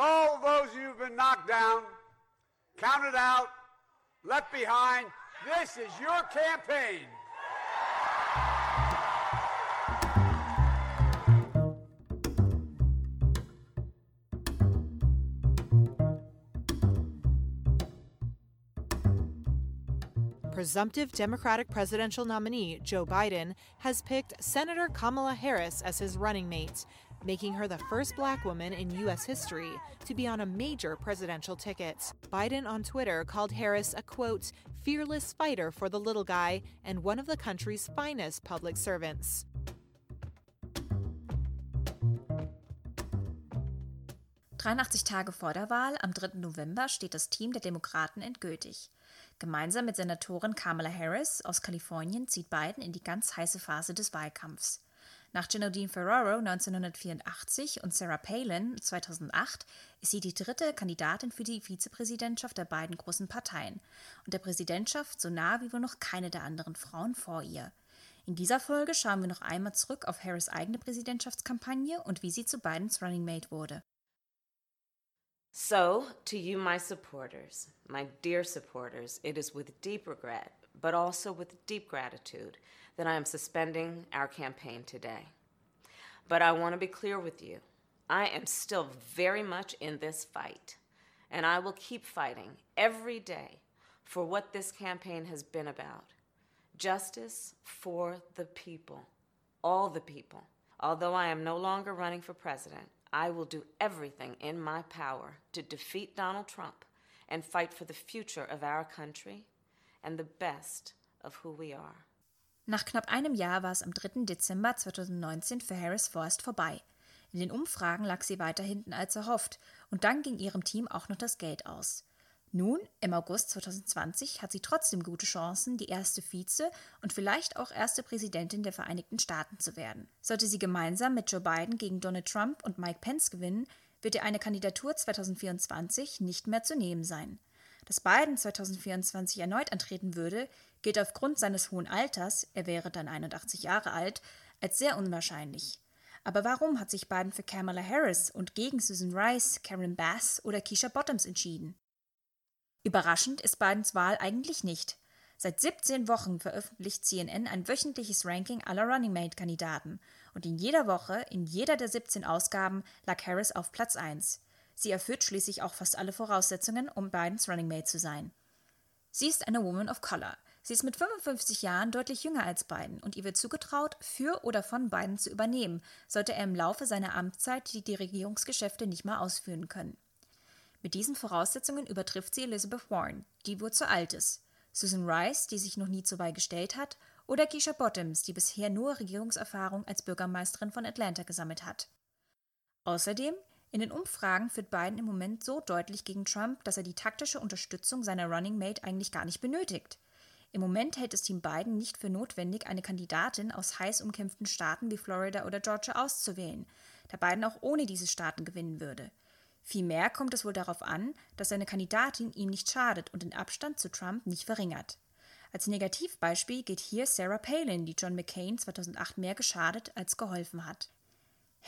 All those who've been knocked down, counted out, left behind, this is your campaign. Presumptive Democratic presidential nominee Joe Biden has picked Senator Kamala Harris as his running mate, making her the first black woman in U.S. history to be on a major presidential ticket. Biden on Twitter called Harris a quote, fearless fighter for the little guy and one of the country's finest public servants. »83 Tage vor der Wahl, am 3. November, steht das Team der Demokraten endgültig. Gemeinsam mit Senatorin Kamala Harris aus Kalifornien zieht Biden in die ganz heiße Phase des Wahlkampfs. Nach Genodine Ferraro 1984 und Sarah Palin 2008 ist sie die dritte Kandidatin für die Vizepräsidentschaft der beiden großen Parteien und der Präsidentschaft so nah wie wohl noch keine der anderen Frauen vor ihr. In dieser Folge schauen wir noch einmal zurück auf Harris' eigene Präsidentschaftskampagne und wie sie zu Bidens Running Mate wurde. So, to you, my supporters, my dear supporters, it is with deep regret, but also with deep gratitude, that I am suspending our campaign today. But I want to be clear with you. I am still very much in this fight, and I will keep fighting every day for what this campaign has been about justice for the people, all the people. Although I am no longer running for president, I will do everything in my power to defeat Donald Trump and fight for the future of our country and the best of who we are. Nach knapp einem Jahr war es am 3. Dezember 2019 für Harris Forrest vorbei. In den Umfragen lag sie weiter hinten als erhofft und dann ging ihrem Team auch noch das Geld aus. Nun, im August 2020, hat sie trotzdem gute Chancen, die erste Vize und vielleicht auch erste Präsidentin der Vereinigten Staaten zu werden. Sollte sie gemeinsam mit Joe Biden gegen Donald Trump und Mike Pence gewinnen, wird ihr eine Kandidatur 2024 nicht mehr zu nehmen sein. Dass Biden 2024 erneut antreten würde, gilt aufgrund seines hohen Alters, er wäre dann 81 Jahre alt, als sehr unwahrscheinlich. Aber warum hat sich Biden für Kamala Harris und gegen Susan Rice, Karen Bass oder Keisha Bottoms entschieden? Überraschend ist Bidens Wahl eigentlich nicht. Seit 17 Wochen veröffentlicht CNN ein wöchentliches Ranking aller Running Mate-Kandidaten und in jeder Woche, in jeder der 17 Ausgaben, lag Harris auf Platz 1. Sie erfüllt schließlich auch fast alle Voraussetzungen, um Bidens Running Mate zu sein. Sie ist eine Woman of Color. Sie ist mit 55 Jahren deutlich jünger als Biden und ihr wird zugetraut, für oder von Biden zu übernehmen, sollte er im Laufe seiner Amtszeit die, die Regierungsgeschäfte nicht mehr ausführen können. Mit diesen Voraussetzungen übertrifft sie Elizabeth Warren, die wohl zu alt ist, Susan Rice, die sich noch nie zur Wahl gestellt hat, oder Keisha Bottoms, die bisher nur Regierungserfahrung als Bürgermeisterin von Atlanta gesammelt hat. Außerdem, in den Umfragen führt Biden im Moment so deutlich gegen Trump, dass er die taktische Unterstützung seiner Running Mate eigentlich gar nicht benötigt. Im Moment hält es Team Biden nicht für notwendig, eine Kandidatin aus heiß umkämpften Staaten wie Florida oder Georgia auszuwählen, da Biden auch ohne diese Staaten gewinnen würde. Vielmehr kommt es wohl darauf an, dass seine Kandidatin ihm nicht schadet und den Abstand zu Trump nicht verringert. Als Negativbeispiel geht hier Sarah Palin, die John McCain 2008 mehr geschadet als geholfen hat.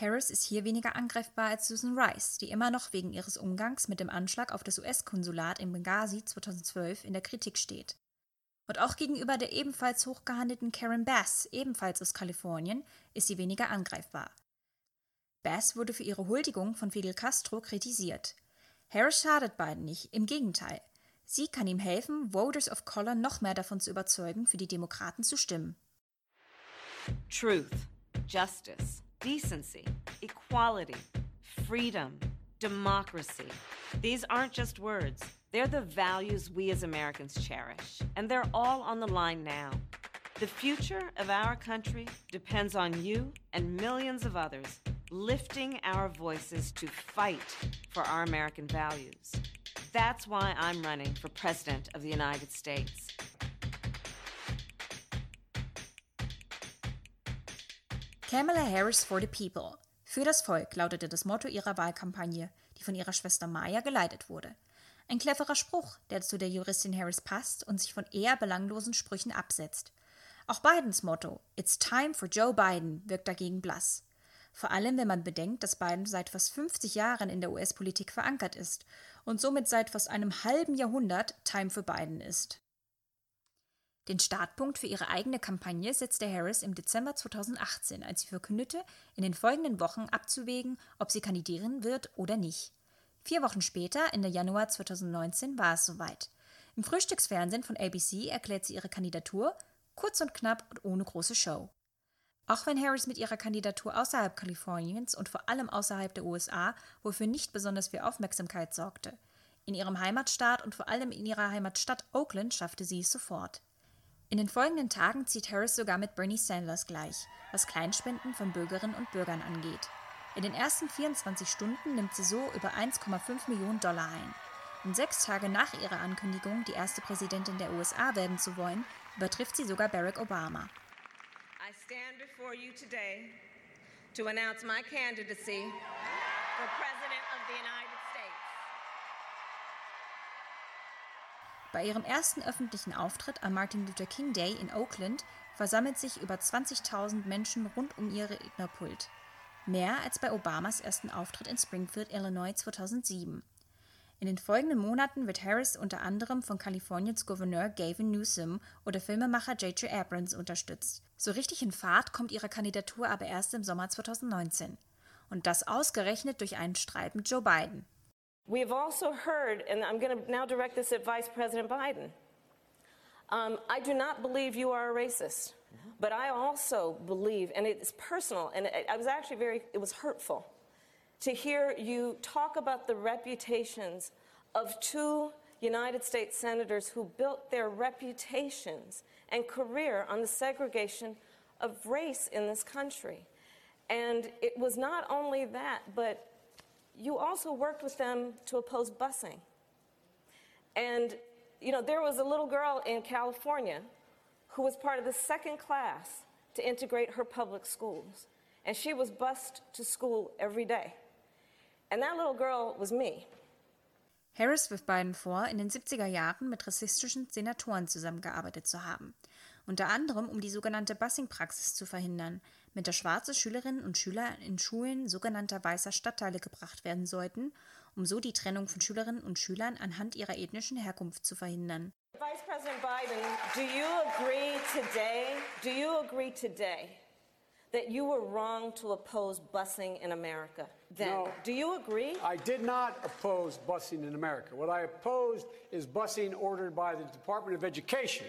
Harris ist hier weniger angreifbar als Susan Rice, die immer noch wegen ihres Umgangs mit dem Anschlag auf das US-Konsulat in Benghazi 2012 in der Kritik steht. Und auch gegenüber der ebenfalls hochgehandelten Karen Bass, ebenfalls aus Kalifornien, ist sie weniger angreifbar. Bass wurde für ihre Huldigung von Fidel Castro kritisiert. Harris schadet Biden nicht, im Gegenteil. Sie kann ihm helfen, Voters of Color noch mehr davon zu überzeugen, für die Demokraten zu stimmen. Truth, justice, decency, equality, freedom, democracy. These aren't just words. They're the values we as Americans cherish, and they're all on the line now. The future of our country depends on you and millions of others lifting our voices to fight for our American values. That's why I'm running for President of the United States. Kamala Harris for the People. Für das Volk lautete das Motto ihrer Wahlkampagne, die von ihrer Schwester Maya geleitet wurde. Ein cleverer Spruch, der zu der Juristin Harris passt und sich von eher belanglosen Sprüchen absetzt. Auch Bidens Motto It's time for Joe Biden wirkt dagegen blass. Vor allem, wenn man bedenkt, dass Biden seit fast 50 Jahren in der US-Politik verankert ist und somit seit fast einem halben Jahrhundert Time für Biden ist. Den Startpunkt für ihre eigene Kampagne setzte Harris im Dezember 2018, als sie verkündete, in den folgenden Wochen abzuwägen, ob sie kandidieren wird oder nicht. Vier Wochen später, Ende Januar 2019, war es soweit. Im Frühstücksfernsehen von ABC erklärt sie ihre Kandidatur, kurz und knapp und ohne große Show. Auch wenn Harris mit ihrer Kandidatur außerhalb Kaliforniens und vor allem außerhalb der USA wofür nicht besonders viel Aufmerksamkeit sorgte. In ihrem Heimatstaat und vor allem in ihrer Heimatstadt Oakland schaffte sie es sofort. In den folgenden Tagen zieht Harris sogar mit Bernie Sanders gleich, was Kleinspenden von Bürgerinnen und Bürgern angeht. In den ersten 24 Stunden nimmt sie so über 1,5 Millionen Dollar ein. Und sechs Tage nach ihrer Ankündigung, die erste Präsidentin der USA werden zu wollen, übertrifft sie sogar Barack Obama. I stand before you today to announce my candidacy for President of the United Bei ihrem ersten öffentlichen Auftritt am Martin Luther King Day in Oakland versammelt sich über 20.000 Menschen rund um ihr Rednerpult. Mehr als bei Obamas ersten Auftritt in Springfield, Illinois 2007. In den folgenden Monaten wird Harris unter anderem von Kaliforniens Gouverneur Gavin Newsom oder Filmemacher J.J. Abrams unterstützt. So richtig in Fahrt kommt ihre Kandidatur aber erst im Sommer 2019. Und das ausgerechnet durch einen Streit mit Joe Biden. We have also heard, and I'm going to now direct this at Vice President Biden. Um, I do not believe you are a racist. But I also believe, and it's personal, and I was actually very, it was hurtful to hear you talk about the reputations of two United States senators who built their reputations and career on the segregation of race in this country. And it was not only that, but you also worked with them to oppose busing. And, you know, there was a little girl in California who was part of the second class to integrate her public schools. And she was bused to school every day. And that little girl was me. Harris wirft beiden vor, in den 70er Jahren mit rassistischen Senatoren zusammengearbeitet zu haben. Unter anderem, um die sogenannte Busing-Praxis zu verhindern, mit der schwarze Schülerinnen und Schüler in Schulen sogenannter weißer Stadtteile gebracht werden sollten, um so die Trennung von Schülerinnen und Schülern anhand ihrer ethnischen Herkunft zu verhindern. Vice President Biden, do you agree today? Do you agree today that you were wrong to oppose busing in America? Then, no, do you agree? I did not oppose busing in America. What I opposed is busing ordered by the Department of Education.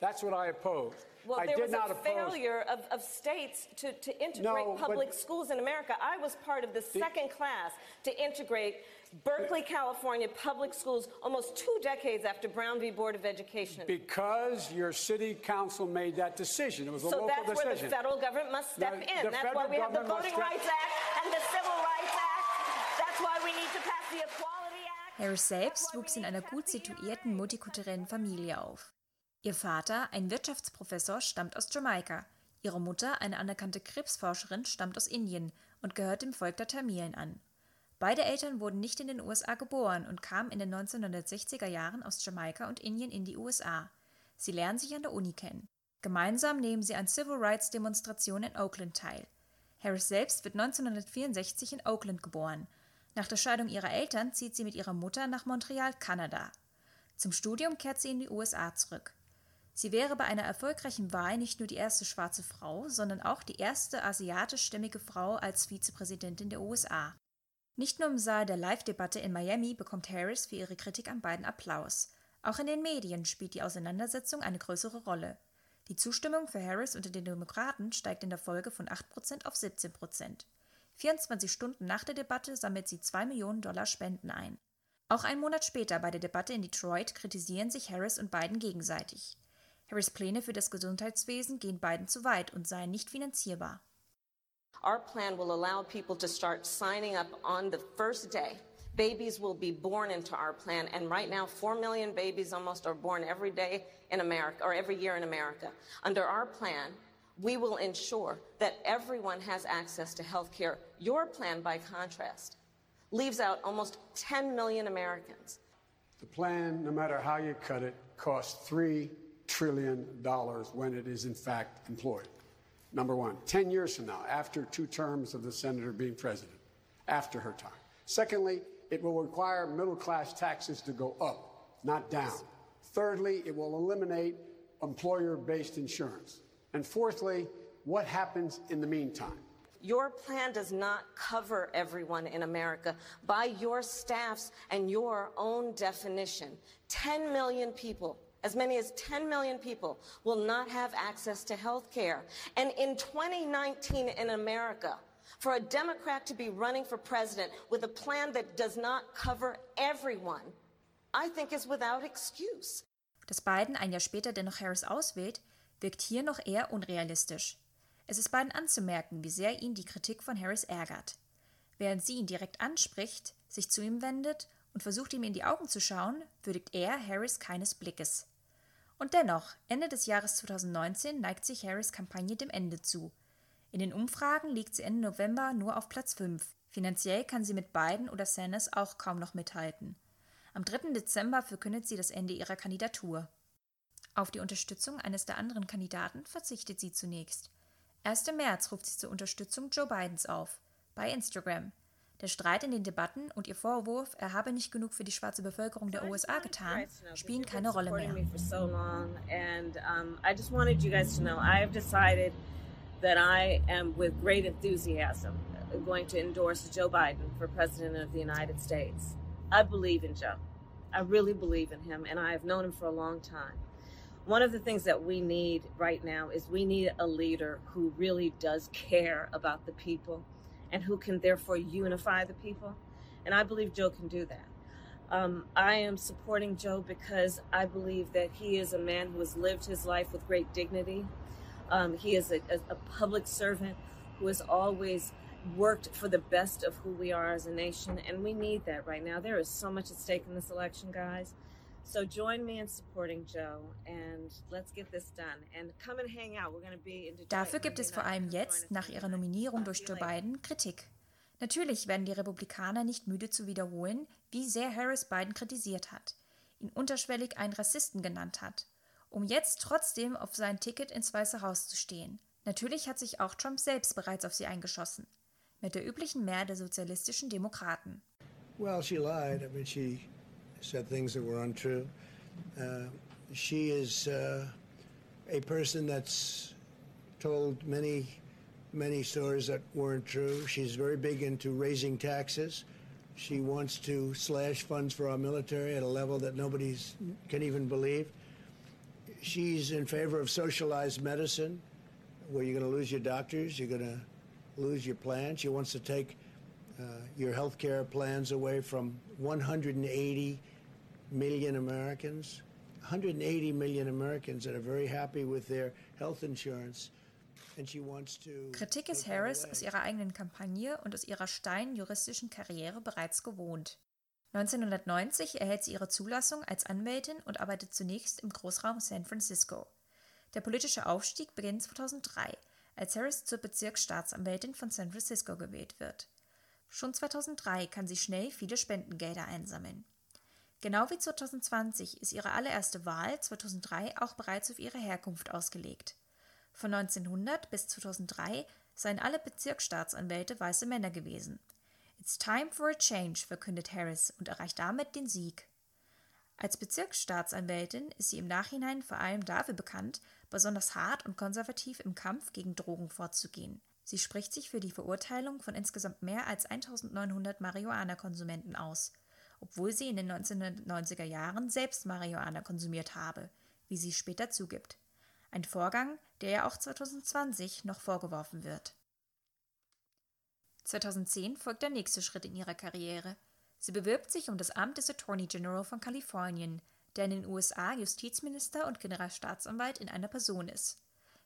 That's what I opposed. Well, I there did was not a oppose. failure of, of states to, to integrate No, public but- schools in America. I was part of the second class to integrate Berkeley, California public schools almost two decades after Brown v. Board of Education. Because your city council made that decision. It was a so local that's where the federal government must step No, in. the That's why we have the Voting Rights Act and the Civil Rights Act. That's why we need to pass the Equality Act. Harris selbst That's why we wuchs in einer to gut situierten multikulturellen Familie auf. Ihr Vater, ein Wirtschaftsprofessor, stammt aus Jamaika. Ihre Mutter, eine anerkannte Krebsforscherin, stammt aus Indien und gehört dem Volk der Tamilen an. Beide Eltern wurden nicht in den USA geboren und kamen in den 1960er Jahren aus Jamaika und Indien in die USA. Sie lernen sich an der Uni kennen. Gemeinsam nehmen sie an Civil Rights Demonstrationen in Oakland teil. Harris selbst wird 1964 in Oakland geboren. Nach der Scheidung ihrer Eltern zieht sie mit ihrer Mutter nach Montreal, Kanada. Zum Studium kehrt sie in die USA zurück. Sie wäre bei einer erfolgreichen Wahl nicht nur die erste schwarze Frau, sondern auch die erste asiatischstämmige Frau als Vizepräsidentin der USA. Nicht nur im Saal der Live-Debatte in Miami bekommt Harris für ihre Kritik an beiden Applaus. Auch in den Medien spielt die Auseinandersetzung eine größere Rolle. Die Zustimmung für Harris unter den Demokraten steigt in der Folge von 8% auf 17%. 24 Stunden nach der Debatte sammelt sie 2 Millionen Dollar Spenden ein. Auch einen Monat später bei der Debatte in Detroit kritisieren sich Harris und Biden gegenseitig. Harris Pläne für das Gesundheitswesen gehen beiden zu weit und seien nicht finanzierbar. Our plan will allow people to start signing up on the first day. Babies will be born into our plan, and right now, 4 million babies almost are born every day in America, or every year in America. Under our plan, we will ensure that everyone has access to health care. Your plan, by contrast, leaves out almost 10 million Americans. The plan, no matter how you cut it, costs $3 trillion dollars when it is in fact employed. Number one, 10 years from now, after two terms of the senator being president, after her time. Secondly, it will require middle class taxes to go up, not down. Thirdly, it will eliminate employer based insurance. And fourthly, what happens in the meantime? Your plan does not cover everyone in America. By your staff's and your own definition, 10 million people as many as 10 million people will not have access to health care. And in 2019 in America, for a Democrat to be running for president with a plan that does not cover everyone, I think is without excuse. Dass Biden ein Jahr später dennoch Harris auswählt, wirkt hier noch eher unrealistisch. Es ist Biden anzumerken, wie sehr ihn die Kritik von Harris ärgert. Während sie ihn direkt anspricht, sich zu ihm wendet und versucht ihm in die Augen zu schauen, würdigt er Harris keines Blickes. Und dennoch, Ende des Jahres 2019 neigt sich Harris Kampagne dem Ende zu. In den Umfragen liegt sie Ende November nur auf Platz 5. Finanziell kann sie mit Biden oder Sanders auch kaum noch mithalten. Am 3. Dezember verkündet sie das Ende ihrer Kandidatur. Auf die Unterstützung eines der anderen Kandidaten verzichtet sie zunächst. Erst im März ruft sie zur Unterstützung Joe Bidens auf, bei Instagram. Der Streit in den Debatten und ihr Vorwurf, er habe nicht genug für die schwarze Bevölkerung der USA getan, spielen keine Rolle mehr. that I am with great enthusiasm going to endorse Joe Biden for President of the United States. I believe in Joe. I really believe in him, and I have known him for a long time. One of the things that we need right now is we need a leader who really does care about the people and who can therefore unify the people. And I believe Joe can do that. Um, I am supporting Joe because I believe that he is a man who has lived his life with great dignity. Um, he is a, a, a public servant who has always worked for the best of who we are as a nation, and we need that right now. There is so much at stake in this election, guys. So join me in supporting Joe and let's get this done and come and hang out. We're going to be in Detroit. Dafür gibt es vor allem jetzt, nach ihrer Nominierung durch Joe Biden, Kritik. Natürlich werden die Republikaner nicht müde zu wiederholen, wie sehr Harris Biden kritisiert hat, ihn unterschwellig einen Rassisten genannt hat, um jetzt trotzdem auf sein Ticket ins Weiße Haus zu stehen. Natürlich hat sich auch Trump selbst bereits auf sie eingeschossen, mit der üblichen Mehr der sozialistischen Demokraten. Well, she lied. I mean, she said things that were untrue. Uh, she is uh, a person that's told many, many stories that weren't true. She's very big into raising taxes. She wants to slash funds for our military at a level that nobody can even believe. She's in favor of socialized medicine, where you're going to lose your doctors, you're going to lose your plans. She wants to take uh, your health care plans away from 180 million Americans, 180 million Americans that are very happy with their health insurance. Kritik ist Harris aus ihrer eigenen Kampagne und aus ihrer steilen juristischen Karriere bereits gewohnt. 1990 erhält sie ihre Zulassung als Anwältin und arbeitet zunächst im Großraum San Francisco. Der politische Aufstieg beginnt 2003, als Harris zur Bezirksstaatsanwältin von San Francisco gewählt wird. Schon 2003 kann sie schnell viele Spendengelder einsammeln. Genau wie 2020 ist ihre allererste Wahl 2003 auch bereits auf ihre Herkunft ausgelegt. Von 1900 bis 2003 seien alle Bezirksstaatsanwälte weiße Männer gewesen. It's time for a change, verkündet Harris und erreicht damit den Sieg. Als Bezirksstaatsanwältin ist sie im Nachhinein vor allem dafür bekannt, besonders hart und konservativ im Kampf gegen Drogen vorzugehen. Sie spricht sich für die Verurteilung von insgesamt mehr als 1900 Marihuana-Konsumenten aus – obwohl sie in den 1990er Jahren selbst Marihuana konsumiert habe, wie sie später zugibt. Ein Vorgang, der ihr auch 2020 noch vorgeworfen wird. 2010 folgt der nächste Schritt in ihrer Karriere. Sie bewirbt sich um das Amt des Attorney General von Kalifornien, der in den USA Justizminister und Generalstaatsanwalt in einer Person ist.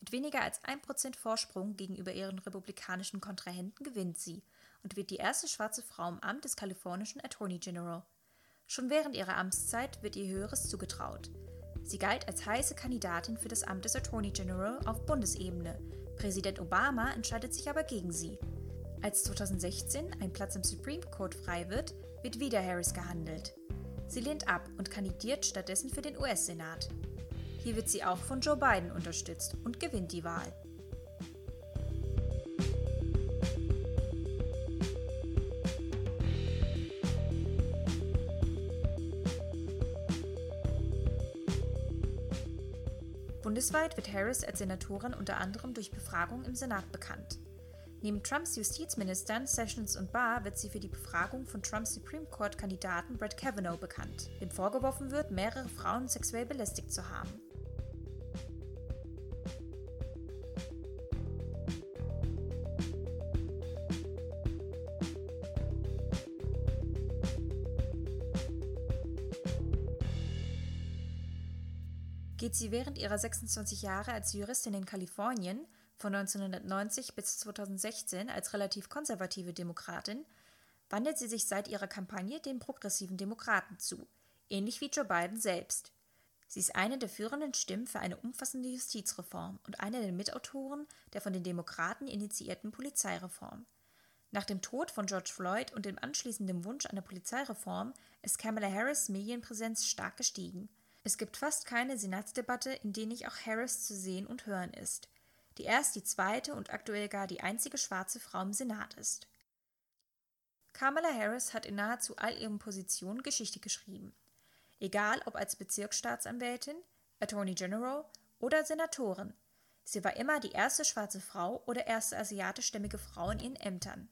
Mit weniger als 1% Vorsprung gegenüber ihren republikanischen Kontrahenten gewinnt sie und wird die erste schwarze Frau im Amt des kalifornischen Attorney General. Schon während ihrer Amtszeit wird ihr Höheres zugetraut. Sie galt als heiße Kandidatin für das Amt des Attorney General auf Bundesebene. Präsident Obama entscheidet sich aber gegen sie. Als 2016 ein Platz im Supreme Court frei wird, wird wieder Harris gehandelt. Sie lehnt ab und kandidiert stattdessen für den US-Senat. Hier wird sie auch von Joe Biden unterstützt und gewinnt die Wahl. Bundesweit wird Harris als Senatorin unter anderem durch Befragung im Senat bekannt. Neben Trumps Justizministern Sessions und Barr wird sie für die Befragung von Trumps Supreme Court-Kandidaten Brett Kavanaugh bekannt, dem vorgeworfen wird, mehrere Frauen sexuell belästigt zu haben. Sie während ihrer 26 Jahre als Juristin in Kalifornien von 1990 bis 2016 als relativ konservative Demokratin, wandelt sie sich seit ihrer Kampagne den progressiven Demokraten zu, ähnlich wie Joe Biden selbst. Sie ist eine der führenden Stimmen für eine umfassende Justizreform und eine der Mitautoren der von den Demokraten initiierten Polizeireform. Nach dem Tod von George Floyd und dem anschließenden Wunsch einer Polizeireform ist Kamala Harris Medienpräsenz stark gestiegen – es gibt fast keine Senatsdebatte, in der nicht auch Harris zu sehen und hören ist, die erst die zweite und aktuell gar die einzige schwarze Frau im Senat ist. Kamala Harris hat in nahezu all ihren Positionen Geschichte geschrieben. Egal ob als Bezirksstaatsanwältin, Attorney General oder Senatorin. Sie war immer die erste schwarze Frau oder erste asiatischstämmige Frau in ihren Ämtern.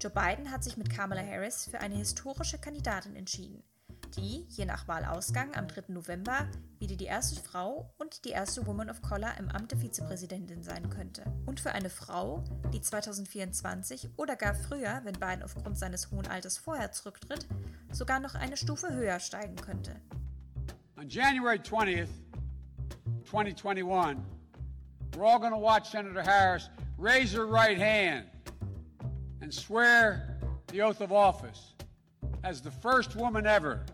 Joe Biden hat sich mit Kamala Harris für eine historische Kandidatin entschieden, die, je nach Wahlausgang am 3. November, wieder die erste Frau und die erste Woman of Color im Amt der Vizepräsidentin sein könnte. Und für eine Frau, die 2024 oder gar früher, wenn Biden aufgrund seines hohen Alters vorher zurücktritt, sogar noch eine Stufe höher steigen könnte. On January 20th, 2021, we're all to watch Senator Harris raise her right hand and swear the oath of office as the first woman ever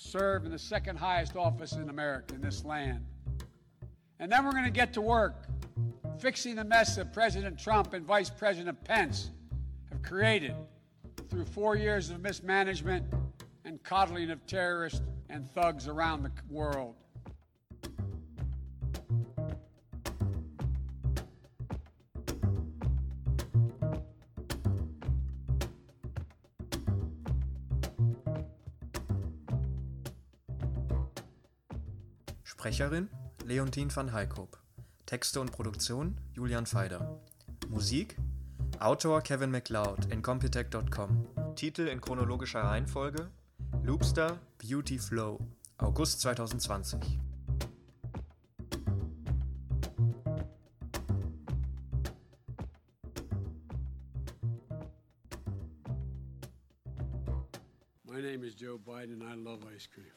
serve in the second highest office in America, in this land. And then we're going to get to work fixing the mess that President Trump and Vice President Pence have created through four years of mismanagement and coddling of terrorists and thugs around the world. Sprecherin Leontine van Heikop. Texte und Produktion Julian Feider. Musik Autor Kevin MacLeod in Computec.com. Titel in chronologischer Reihenfolge Loopster Beauty Flow August 2020. My name is Joe Biden. I love ice cream.